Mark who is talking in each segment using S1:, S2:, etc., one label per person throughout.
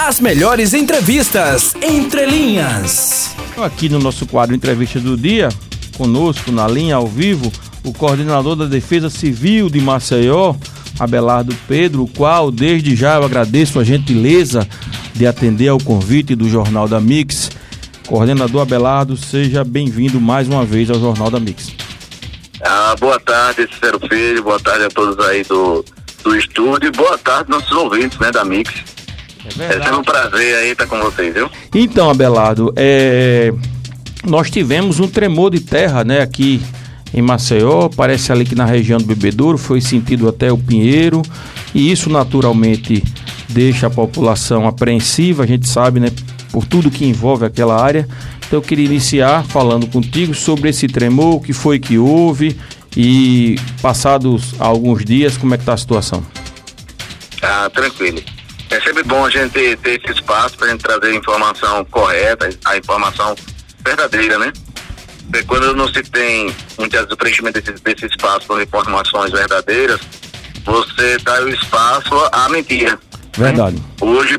S1: As melhores entrevistas entre linhas.
S2: Aqui no nosso quadro Entrevista do Dia, conosco na linha ao vivo, o coordenador da Defesa Civil de Maceió, Abelardo Pedro, o qual desde já eu agradeço a gentileza de atender ao convite do Jornal da Mix. Coordenador Abelardo, seja bem-vindo mais uma vez ao Jornal da Mix.
S3: Ah, boa tarde, Cícero Filho, boa tarde a todos aí do, do estúdio e boa tarde nossos ouvintes, né, da Mix. É, é sempre um prazer aí estar com vocês, viu?
S2: Então, Abelardo, é... nós tivemos um tremor de terra, né, aqui em Maceió, parece ali que na região do Bebedouro foi sentido até o Pinheiro, e isso naturalmente deixa a população apreensiva, a gente sabe, né, por tudo que envolve aquela área. Então eu queria iniciar falando contigo sobre esse tremor, o que foi que houve e passados alguns dias, como é que está a situação?
S3: Ah, tranquilo. É sempre bom a gente ter esse espaço para a gente trazer a informação correta, a informação verdadeira, né? Porque quando não se tem muitas vezes o preenchimento desse, desse espaço com informações verdadeiras, você dá o espaço à mentira.
S2: Verdade. Né?
S3: Hoje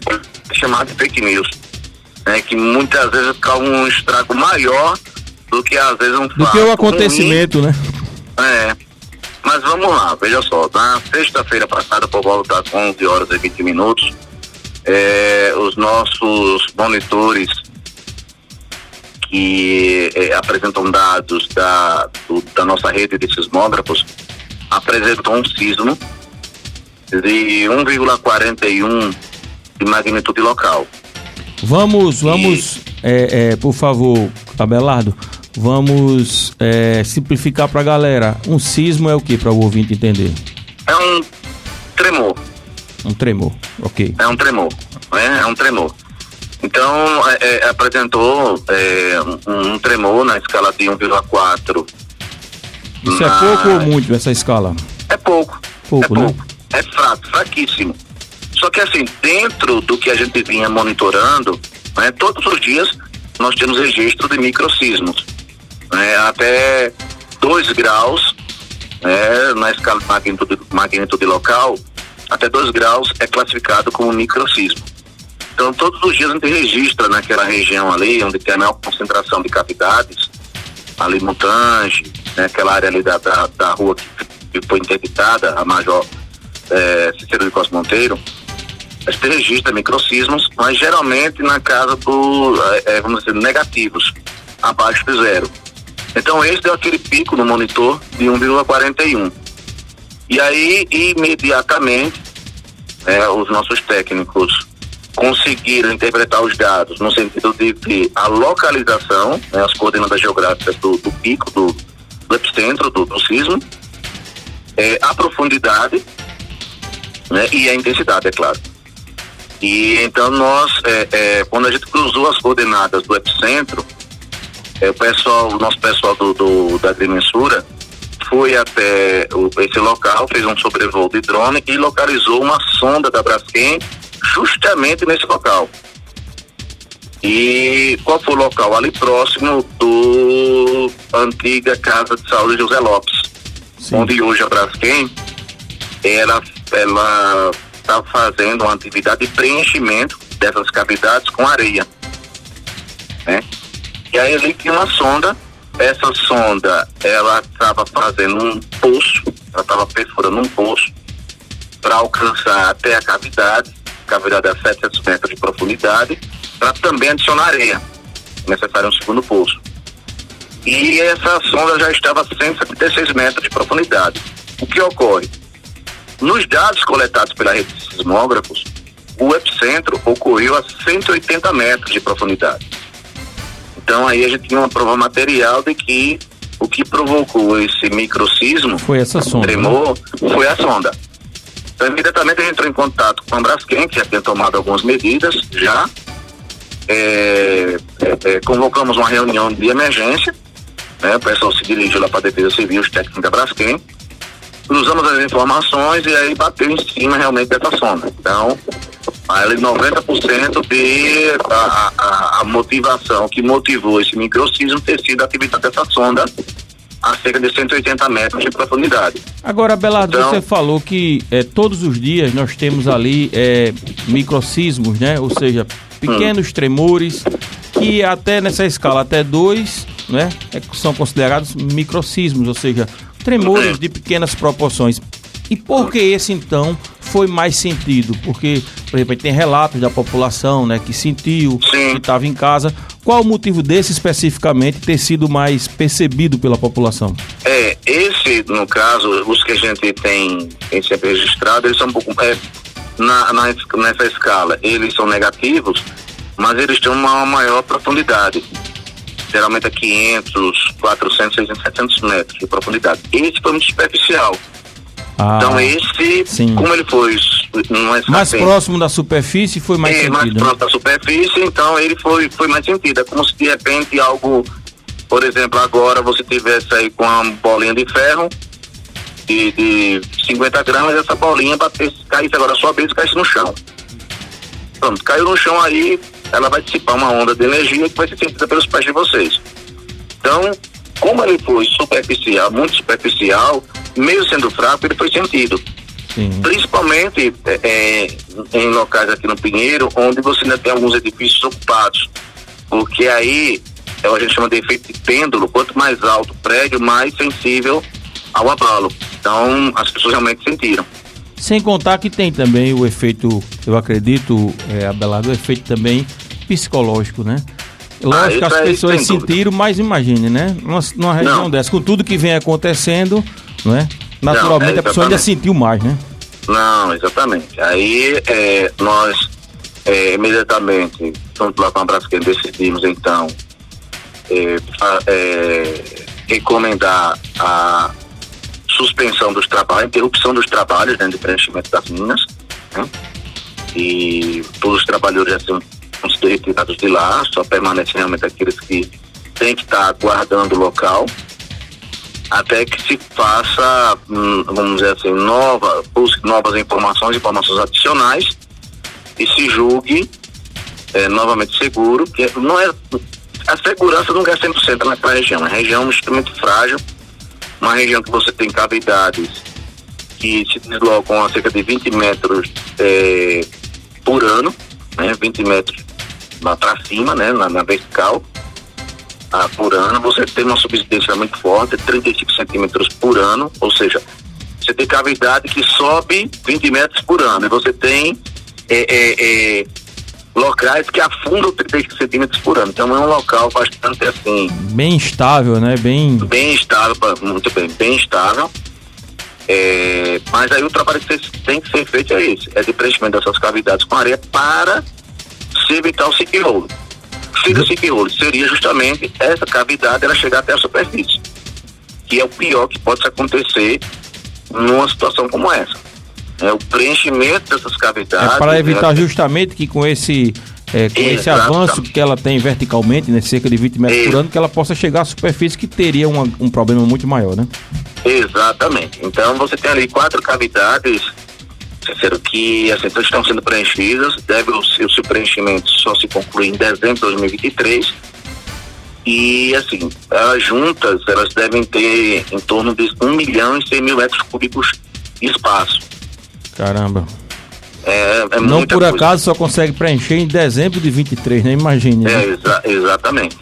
S3: é chamado de fake news né, que muitas vezes causa um estrago maior do que às vezes um
S2: Do que o acontecimento,
S3: ruim.
S2: né?
S3: É. Mas vamos lá, veja só, na sexta-feira passada, por volta das 11 horas e 20 minutos, é, os nossos monitores que é, apresentam dados da, do, da nossa rede de sismógrafos apresentou um sismo de 1,41 de magnitude local.
S2: Vamos, vamos, é, é, por favor, Abelardo, vamos é, simplificar para a galera. Um sismo é o que para o ouvinte entender?
S3: É um tremor.
S2: Um tremor, ok.
S3: É um tremor, né? É um tremor. Então, é, é, apresentou é, um, um, tremor na escala de 1,4.
S2: Isso na... é pouco ou muito, essa escala?
S3: É pouco.
S2: Pouco,
S3: é
S2: né?
S3: pouco. É fraco, fraquíssimo. Só que assim, dentro do que a gente vinha monitorando, né, todos os dias nós temos registro de microsismos. Né, até 2 graus, né, na escala de magnitude, magnitude local, até 2 graus é classificado como microsismo. Então, todos os dias a gente registra naquela região ali, onde tem a maior concentração de cavidades, ali Montange, né, aquela área ali da, da, da rua que foi interditada, a Major é, Cicero de Costa Monteiro, a gente registra microsismos, mas geralmente na casa do, é, vamos dizer, negativos, abaixo de zero. Então esse deu aquele pico no monitor de 1,41. E aí, imediatamente, é, os nossos técnicos conseguiram interpretar os dados no sentido de que a localização, né, as coordenadas geográficas do, do pico, do, do epicentro do, do sismo, é, a profundidade né, e a intensidade, é claro. E então nós, é, é, quando a gente cruzou as coordenadas do epicentro, é, o pessoal, o nosso pessoal do, do, da agrimensura foi até o, esse local, fez um sobrevoo de drone e localizou uma sonda da Braskem justamente nesse local. E qual foi o local? Ali próximo do antiga Casa de Saúde José Lopes, Sim. onde hoje a Braskem ela, ela está fazendo uma atividade de preenchimento dessas cavidades com areia. Né? E aí ali tinha uma sonda, essa sonda ela estava fazendo um poço, ela estava perfurando um poço para alcançar até a cavidade, cavidade a 700 metros de profundidade, para também adicionar areia. Necessário um segundo poço. E essa sonda já estava a 176 metros de profundidade. O que ocorre? Nos dados coletados pela rede de sismógrafos, o epicentro ocorreu a 180 metros de profundidade. Então aí a gente tinha uma prova material de que o que provocou esse microsismo,
S2: foi essa sonda,
S3: tremor, né? foi a sonda. Então imediatamente a gente entrou em contato com a Braskem, que já tinha tomado algumas medidas já. É, é, é, convocamos uma reunião de emergência, né, o pessoal se dirigiu lá para a Defesa Civil, os técnicos da Braskem, cruzamos as informações e aí bateu em cima realmente dessa sonda. Então, ali 90% de a, a, a, motivação que motivou esse microsismo ter sido a atividade dessa sonda a cerca de 180 metros de profundidade.
S2: Agora, Belardo, então, você falou que é, todos os dias nós temos ali é, microcismos, né? Ou seja, pequenos hum. tremores que até nessa escala até 2, né, é, são considerados microcismos, ou seja, tremores de pequenas proporções. E por que esse então foi mais sentido? Porque, por exemplo, tem relatos da população, né, que sentiu, Sim. que estava em casa. Qual o motivo desse especificamente ter sido mais percebido pela população?
S3: É, esse, no caso, os que a gente tem, tem sempre registrado, eles são um pouco. É, na, na, nessa escala, eles são negativos, mas eles têm uma maior profundidade. Geralmente é 500, 400, 600, 700 metros de profundidade. Esse foi muito superficial. Ah, então esse, sim. como ele foi
S2: mais próximo da superfície, foi mais é, sentido.
S3: mais próximo da superfície, então ele foi, foi mais sentido. É como se de repente algo, por exemplo, agora você tivesse aí com uma bolinha de ferro de, de 50 gramas, essa bolinha batesse, caísse agora a sua vez e caísse no chão. Pronto, caiu no chão aí, ela vai dissipar uma onda de energia que vai ser sentida pelos pés de vocês. Então, como ele foi superficial, muito superficial, mesmo sendo fraco, ele foi sentido. Sim. Principalmente é, é, em locais aqui no Pinheiro, onde você ainda tem alguns edifícios ocupados. Porque aí é o que a gente chama de efeito de pêndulo, quanto mais alto o prédio, mais sensível ao abalo. Então, as pessoas realmente sentiram.
S2: Sem contar que tem também o efeito, eu acredito, é, Abelardo, o efeito também psicológico, né? Lógico ah, que as pessoas sentiram, mas imagine, né? Numa, numa região não. dessa, com tudo que vem acontecendo, não é? Naturalmente não, é, a pessoa ainda sentiu mais, né?
S3: Não, exatamente. Aí é, nós é, imediatamente, junto lá com a Braskem, decidimos então é, é, recomendar a suspensão dos trabalhos, interrupção dos trabalhos né, de preenchimento das minas, né? e todos os trabalhadores assim, vão ser retirados de lá, só permanecem realmente aqueles que têm que estar guardando o local, até que se faça, hum, vamos dizer assim, nova, novas informações, informações adicionais, e se julgue é, novamente seguro, que não é a segurança nunca é 100% naquela região, a região é frágil, uma região que você tem cavidades que se deslocam a cerca de 20 metros é, por ano, né, 20 metros para cima, né, na, na vertical, ah, por ano, você tem uma subsidência muito forte, 35 centímetros por ano, ou seja, você tem cavidade que sobe 20 metros por ano, e você tem é, é, é, locais que afundam 35 centímetros por ano. Então é um local bastante assim.
S2: Bem estável, né? Bem.
S3: Bem estável, muito bem, bem estável. É, mas aí o trabalho que tem que ser feito é esse, é de preenchimento dessas cavidades com areia para se evitar o ciclo. Se o ciclo seria justamente essa cavidade ela chegar até a superfície, que é o pior que pode acontecer numa situação como essa. É, o preenchimento dessas cavidades.
S2: É para evitar né, justamente que com esse é, com esse avanço que ela tem verticalmente, né, cerca de 20 metros por ano, que ela possa chegar à superfície que teria uma, um problema muito maior, né?
S3: Exatamente. Então você tem ali quatro cavidades, sincero, que assim, estão sendo preenchidas, deve o, o seu preenchimento só se concluir em dezembro de 2023. E assim, elas juntas, elas devem ter em torno de 1 milhão e 100 mil metros cúbicos de espaço.
S2: Caramba. É, é Não por coisa. acaso só consegue preencher em dezembro de 23, né? Imagine.
S3: Né? É, exa exatamente.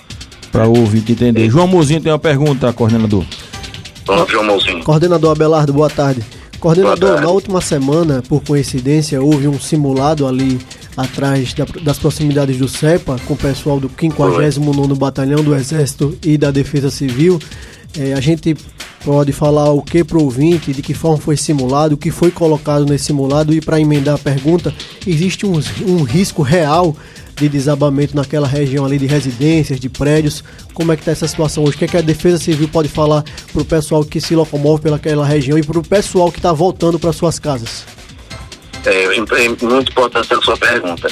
S2: Para o ouvinte entender. É. João Mozinho tem uma pergunta, coordenador.
S3: Pronto, João Mozinho.
S4: Coordenador Abelardo, boa tarde. Coordenador, na última semana, por coincidência, houve um simulado ali atrás da, das proximidades do CEPA, com o pessoal do 59º Batalhão do Exército e da Defesa Civil. É, a gente pode falar o que para o ouvinte, de que forma foi simulado, o que foi colocado nesse simulado e para emendar a pergunta, existe um, um risco real de desabamento naquela região ali de residências, de prédios. Como é que está essa situação hoje? O que, é que a Defesa Civil pode falar para o pessoal que se locomove pelaquela região e para o pessoal que está voltando para suas casas?
S3: É, é muito importante a sua pergunta.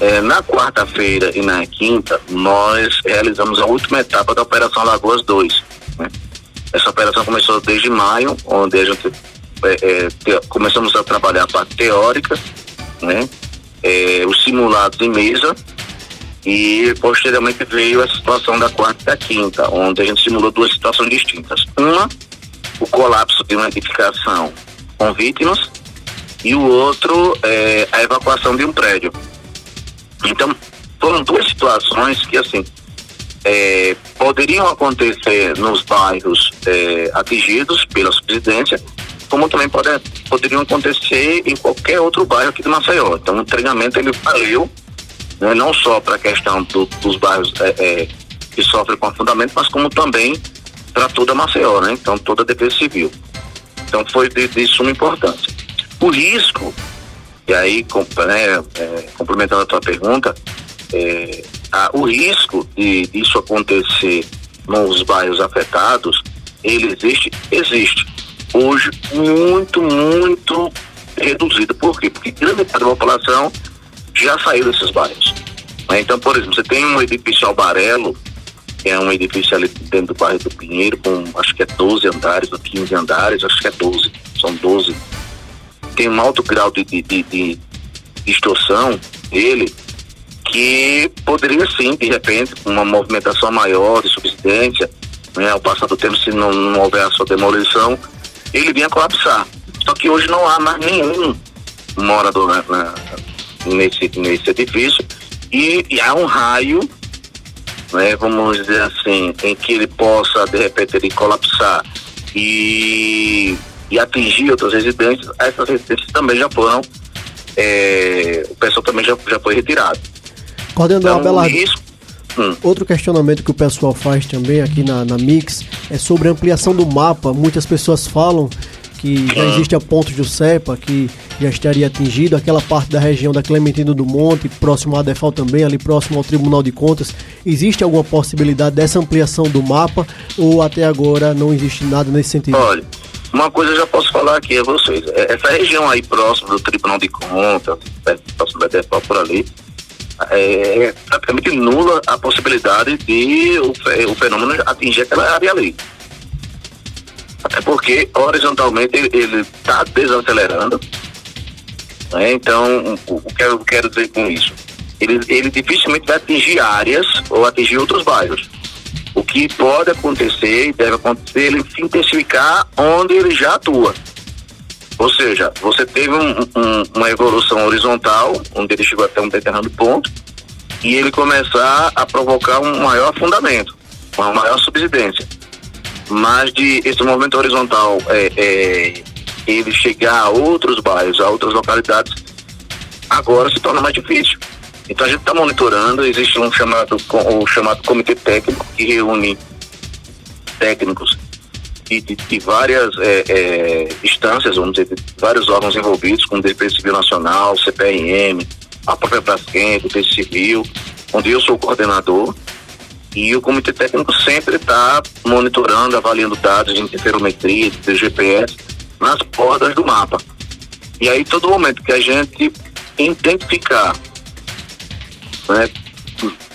S3: É, na quarta-feira e na quinta, nós realizamos a última etapa da Operação Lagoas 2. Né? Essa operação começou desde maio, onde a gente é, é, te, começamos a trabalhar a parte teórica, né? É, os simulados em mesa E posteriormente veio a situação da quarta e da quinta, onde a gente simulou duas situações distintas. Uma, o colapso de uma edificação com vítimas, e o outro, é, a evacuação de um prédio. Então, foram duas situações que, assim, é, poderiam acontecer nos bairros é, atingidos pela subsidência, como também pode, poderiam acontecer em qualquer outro bairro aqui de Maceió. Então, o treinamento ele valeu né, não só para a questão do, dos bairros é, é, que sofrem com afundamento, mas como também para toda Maceió, né? Então, toda a defesa civil. Então, foi de, de suma importância. O risco, e aí, com, né, é, complementando a tua pergunta, é, a, o risco de disso acontecer nos bairros afetados, ele existe? Existe. Hoje, muito, muito reduzido. Por quê? Porque grande parte da população já saiu desses bairros. Né? Então, por exemplo, você tem um edifício Albarelo, que é um edifício ali dentro do bairro do Pinheiro, com acho que é 12 andares ou 15 andares, acho que é 12, são 12. Tem um alto grau de, de, de, de distorção, ele, que poderia sim, de repente, uma movimentação maior de subsidência, né, ao passar do tempo, se não, não houver a sua demolição, ele vinha colapsar. Só que hoje não há mais nenhum morador na, na, nesse, nesse edifício e, e há um raio, né, vamos dizer assim, em que ele possa, de repente, ele colapsar e, e atingir outras residências, essas residências também já foram, é, o pessoal também já, já foi retirado.
S4: Coordenador então, Abelardo, risco, hum. outro questionamento que o pessoal faz também aqui na, na Mix é sobre a ampliação do mapa. Muitas pessoas falam que já hum. existe a ponto de Cepa, que já estaria atingido, aquela parte da região da Clementino do Monte, próximo à Defal também, ali próximo ao Tribunal de Contas. Existe alguma possibilidade dessa ampliação do mapa ou até agora não existe nada nesse sentido?
S3: Olha, uma coisa eu já posso falar aqui a vocês. É, essa região aí próximo do Tribunal de Contas, próximo da Defal por ali, é praticamente nula a possibilidade de o, o fenômeno atingir aquela área ali. Até porque horizontalmente ele está desacelerando. Né? Então, o, o que eu quero dizer com isso? Ele, ele dificilmente vai atingir áreas ou atingir outros bairros. O que pode acontecer e deve acontecer, ele se intensificar onde ele já atua. Ou seja, você teve um, um, uma evolução horizontal, onde ele chegou até um determinado ponto, e ele começar a provocar um maior afundamento, uma maior subsidência. Mas de esse movimento horizontal é, é, ele chegar a outros bairros, a outras localidades, agora se torna mais difícil. Então a gente está monitorando, existe um chamado, o chamado comitê técnico que reúne técnicos de, de, de várias é, é, instâncias, vamos dizer, vários órgãos envolvidos, como o Defesa Civil Nacional, CPRM, a própria Braskem, Defesa Civil, onde eu sou o coordenador, e o comitê técnico sempre está monitorando, avaliando dados de interferometria, de GPS, nas bordas do mapa. E aí, todo momento que a gente identificar né,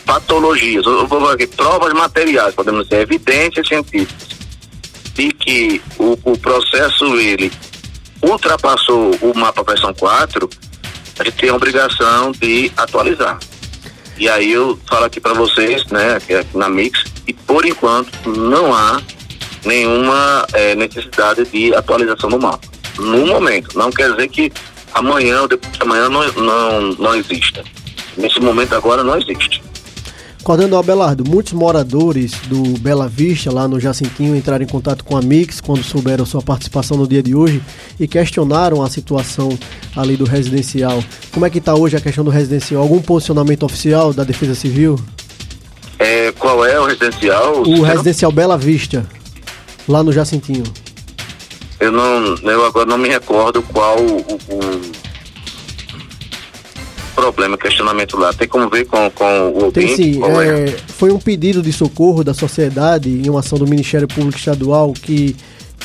S3: patologias, ou, ou, provas materiais, podemos dizer, evidências científicas, de que o, o processo ele ultrapassou o mapa versão 4, a gente tem a obrigação de atualizar. E aí eu falo aqui para vocês, né, na Mix, e por enquanto não há nenhuma é, necessidade de atualização do mapa. No momento. Não quer dizer que amanhã ou depois de amanhã não, não, não exista. Nesse momento agora não existe.
S4: Coordenador Abelardo, muitos moradores do Bela Vista, lá no Jacintinho, entraram em contato com a Mix quando souberam sua participação no dia de hoje e questionaram a situação ali do residencial. Como é que está hoje a questão do residencial? Algum posicionamento oficial da Defesa Civil?
S3: É, qual é o residencial?
S4: O residencial Bela Vista, lá no Jacintinho.
S3: Eu não, eu agora não me recordo qual o, o problema, questionamento lá. Tem como ver com, com o
S4: ouvinte? Tem sim. É, é? Foi um pedido de socorro da sociedade em uma ação do Ministério Público Estadual que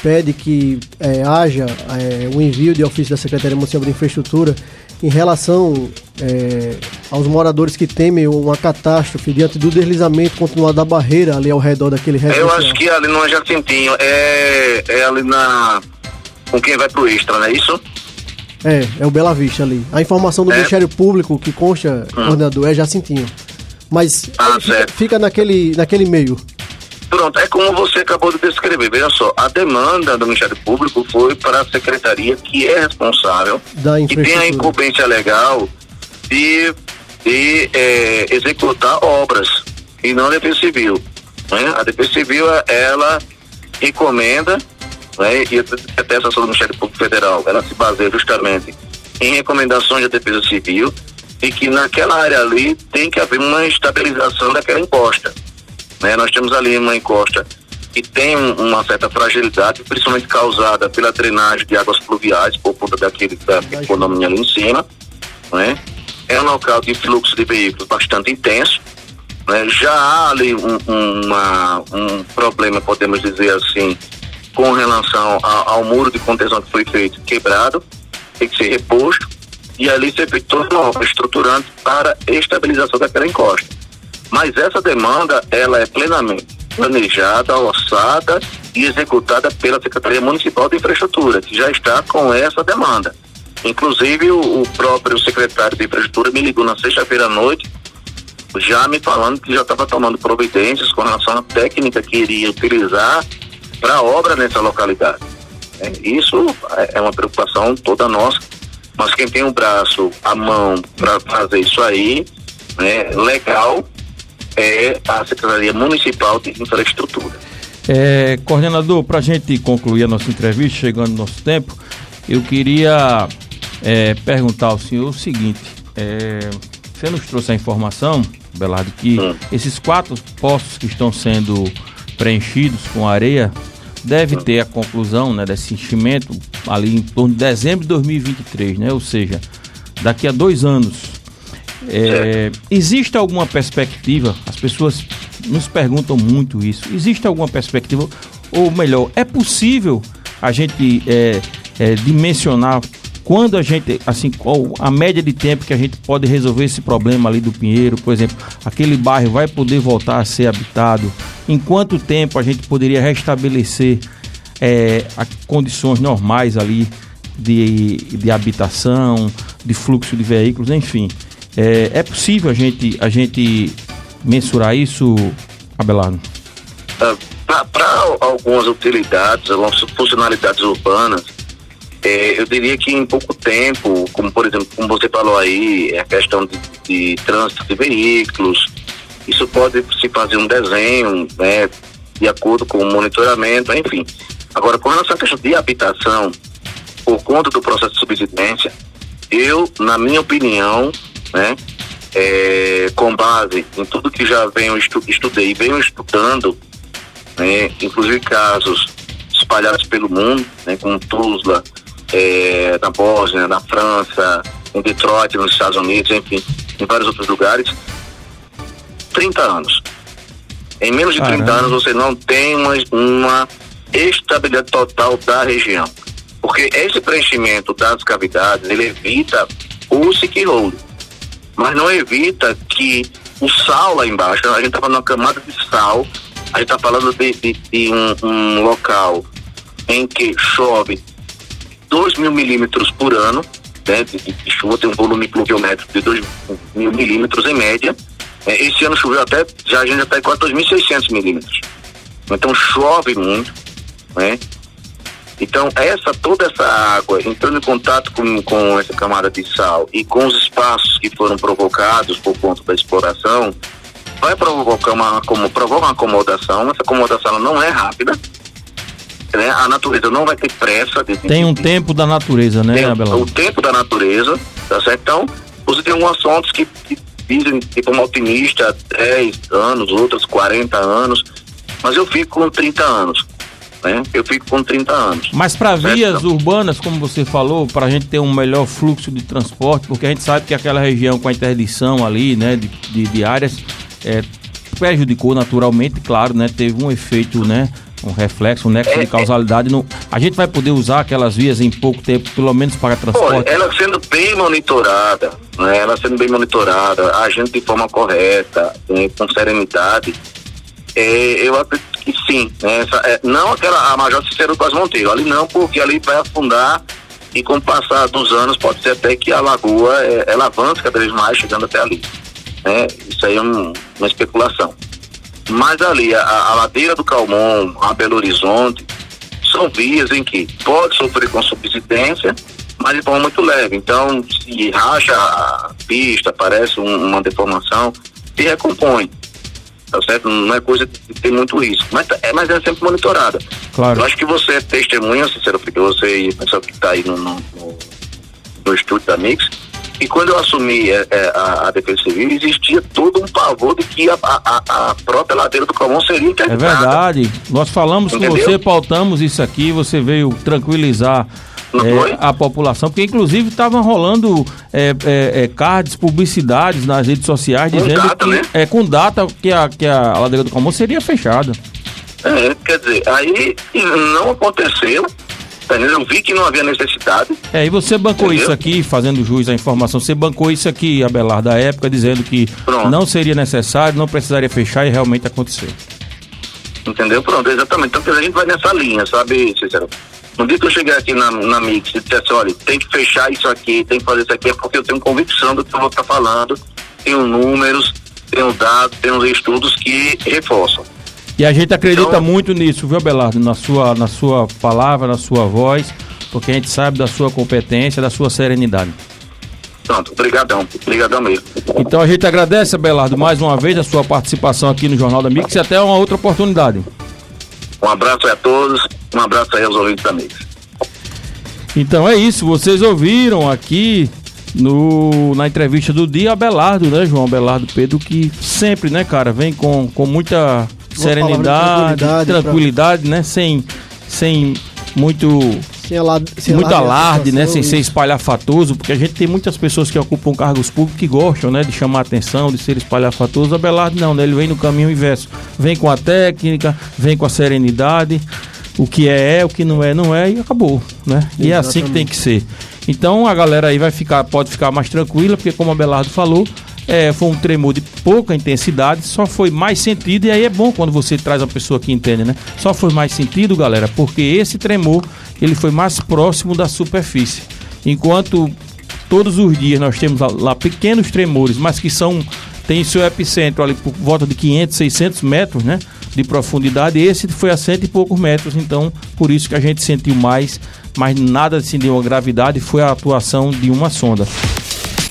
S4: pede que é, haja é, um envio de ofício da Secretaria Municipal de Infraestrutura em relação é, aos moradores que temem uma catástrofe diante do deslizamento continuado da barreira ali ao redor daquele
S3: residencial. Eu acho que ali no Jacintinho é, é ali na com quem vai pro Extra, não é isso?
S4: É, é o Bela Vista ali. A informação do é. Ministério Público que consta, hum. coordenador, é Jacintinho. Mas ah, fica, fica, naquele, naquele meio.
S3: Pronto, é como você acabou de descrever. Veja só, a demanda do Ministério Público foi para a secretaria que é responsável, que tem a incumbência legal de, de é, executar obras e não a Defesa Civil. Né? A Defesa Civil, ela recomenda, né? e até essa ação do Ministério Público Federal, ela se baseia justamente em recomendações da Defesa Civil e que naquela área ali tem que haver uma estabilização daquela encosta. Né? Nós temos ali uma encosta que tem uma certa fragilidade, principalmente causada pela drenagem de águas pluviais por conta daquele da economia ali em cima, né? É um local de fluxo de veículos bastante intenso, né? Já há ali um, uma, um problema, podemos dizer assim, com relação a, ao muro de contenção que foi feito quebrado, tem que ser reposto, e ali ser feito toda uma obra estruturante para estabilização daquela encosta. Mas essa demanda, ela é plenamente planejada, orçada e executada pela Secretaria Municipal de Infraestrutura, que já está com essa demanda. Inclusive, o, o próprio secretário de Infraestrutura me ligou na sexta-feira à noite, já me falando que já estava tomando providências com relação à técnica que iria utilizar para a obra nessa localidade. É, isso é, é uma preocupação toda nossa, mas quem tem o braço, a mão para fazer isso aí, né, legal, é a Secretaria Municipal de Infraestrutura.
S2: É, coordenador, para a gente concluir a nossa entrevista, chegando no nosso tempo, eu queria é, perguntar ao senhor o seguinte: é, você nos trouxe a informação, Belardo, que hum. esses quatro poços que estão sendo preenchidos com areia deve ter a conclusão né, desse enchimento ali em torno de dezembro de 2023, né? Ou seja, daqui a dois anos. É, existe alguma perspectiva? As pessoas nos perguntam muito isso. Existe alguma perspectiva? Ou melhor, é possível a gente é, é, dimensionar quando a gente, assim, qual a média de tempo que a gente pode resolver esse problema ali do Pinheiro, por exemplo, aquele bairro vai poder voltar a ser habitado? Em quanto tempo a gente poderia restabelecer é, condições normais ali de, de habitação, de fluxo de veículos, enfim? É, é possível a gente, a gente mensurar isso, Abelardo?
S3: Uh, Para algumas utilidades, algumas funcionalidades urbanas, é, eu diria que em pouco tempo, como por exemplo, como você falou aí, a questão de, de trânsito de veículos, isso pode se fazer um desenho, né, de acordo com o monitoramento, enfim. Agora, com relação à questão de habitação, por conta do processo de subsidência, eu, na minha opinião, né? É, com base em tudo que já venho estu estudei e venho estudando, né? inclusive casos espalhados pelo mundo, né? como Tuzla, é, na Bósnia, na França, em Detroit, nos Estados Unidos, enfim, em vários outros lugares, 30 anos. Em menos de Caramba. 30 anos você não tem uma, uma estabilidade total da região. Porque esse preenchimento das cavidades, ele evita o sick-hold mas não evita que o sal lá embaixo, a gente está falando de uma camada de sal, a gente está falando de, de, de um, um, local em que chove 2 mil milímetros por ano, né, de, de, chuva, tem um volume pluviométrico de 2 mil milímetros em média. É, esse ano choveu até, já a gente já está em quase 2.600 milímetros. Então chove muito, né? Então, essa, toda essa água entrando em contato com, com essa camada de sal e com os espaços que foram provocados por conta da exploração, vai provocar uma, como, provoca uma acomodação. Essa acomodação não é rápida. Né? A natureza não vai ter pressa. De,
S2: tem um tempo da natureza, né,
S3: Abelão? O tempo da natureza, tá certo? Então, você tem alguns assuntos que, que dizem, tipo, uma alpinista, 10 anos, outras 40 anos, mas eu fico com 30 anos né? Eu fico com 30 anos.
S2: Mas para vias urbanas, como você falou, para a gente ter um melhor fluxo de transporte, porque a gente sabe que aquela região com a interdição ali, né, de, de, de áreas, é, prejudicou naturalmente, claro, né? Teve um efeito, né? Um reflexo, um nexo é, de causalidade. No, a gente vai poder usar aquelas vias em pouco tempo, pelo menos para transporte?
S3: Ela sendo bem monitorada, né, ela sendo bem monitorada, agindo de forma correta, né, com serenidade, é, eu acredito que sim. Né? Essa, é, não aquela a Major Cicero Quase Monteiro, ali não, porque ali vai afundar e com o passar dos anos pode ser até que a lagoa é, ela avance cada vez mais chegando até ali. Né? Isso aí é um, uma especulação. Mas ali, a, a ladeira do Calmon, a Belo Horizonte, são vias em que pode sofrer com subsidência, mas de forma muito leve. Então, se racha a pista, aparece um, uma deformação, se recompõe. Tá certo? Não é coisa que tem muito risco. Mas é, mas é sempre monitorada.
S2: Claro.
S3: Eu acho que você é testemunha, sincero, porque você e o pessoal que está aí no, no, no, estúdio da Mix, e quando eu assumi é, é, a, a, Defesa Civil, existia todo um pavor de que a, a, a própria ladeira do Calmon seria interditada.
S2: É verdade. Nós falamos Entendeu? com você, pautamos isso aqui, você veio tranquilizar é, a população, porque inclusive estavam rolando é, é, é, cards, publicidades nas redes sociais com dizendo data, que né? é com data que a, que a ladeira do Calmon seria fechada.
S3: É, quer dizer, aí não aconteceu. Eu vi que não havia necessidade.
S2: É, e você bancou entendeu? isso aqui, fazendo jus à informação, você bancou isso aqui, Abelar, da época, dizendo que Pronto. não seria necessário, não precisaria fechar e realmente aconteceu.
S3: Entendeu? Pronto, exatamente. Então a gente vai nessa linha, sabe, Cícero? No dia que eu chegar aqui na, na Mix e dissesse, olha, tem que fechar isso aqui, tem que fazer isso aqui, é porque eu tenho convicção do que eu vou estar falando, tenho números, tenho dados, tenho estudos que reforçam.
S2: E a gente acredita então, muito nisso, viu, Belardo? Na sua, na sua palavra, na sua voz, porque a gente sabe da sua competência, da sua serenidade.
S3: Pronto, obrigadão, obrigadão mesmo.
S2: Então a gente agradece, Belardo, mais uma vez a sua participação aqui no Jornal da Mix e até uma outra oportunidade.
S3: Um abraço a todos, um abraço aí aos ouvintes também.
S2: Então é isso, vocês ouviram aqui no, na entrevista do dia Abelardo, né, João Abelardo Pedro, que sempre, né, cara, vem com, com muita serenidade, tranquilidade, tranquilidade pra... né, sem, sem muito sem alarde, sem muito alarde, né? Sem ser espalhafatoso, porque a gente tem muitas pessoas que ocupam cargos públicos que gostam, né? De chamar atenção, de ser espalhafatoso. Abelardo não, né? Ele vem no caminho inverso. Vem com a técnica, vem com a serenidade. O que é é, o que não é não é e acabou, né? E Exatamente. é assim que tem que ser. Então a galera aí vai ficar, pode ficar mais tranquila, porque como a Abelardo falou, é, foi um tremor de pouca intensidade, só foi mais sentido, e aí é bom quando você traz uma pessoa que entende, né? Só foi mais sentido, galera, porque esse tremor ele foi mais próximo da superfície. Enquanto todos os dias nós temos lá, pequenos tremores, mas que são tem seu epicentro ali por volta de 500, 600 metros, né? De profundidade. Esse foi a cento e poucos metros, então por isso que a gente sentiu mais, mas nada assim de uma gravidade, foi a atuação de uma sonda.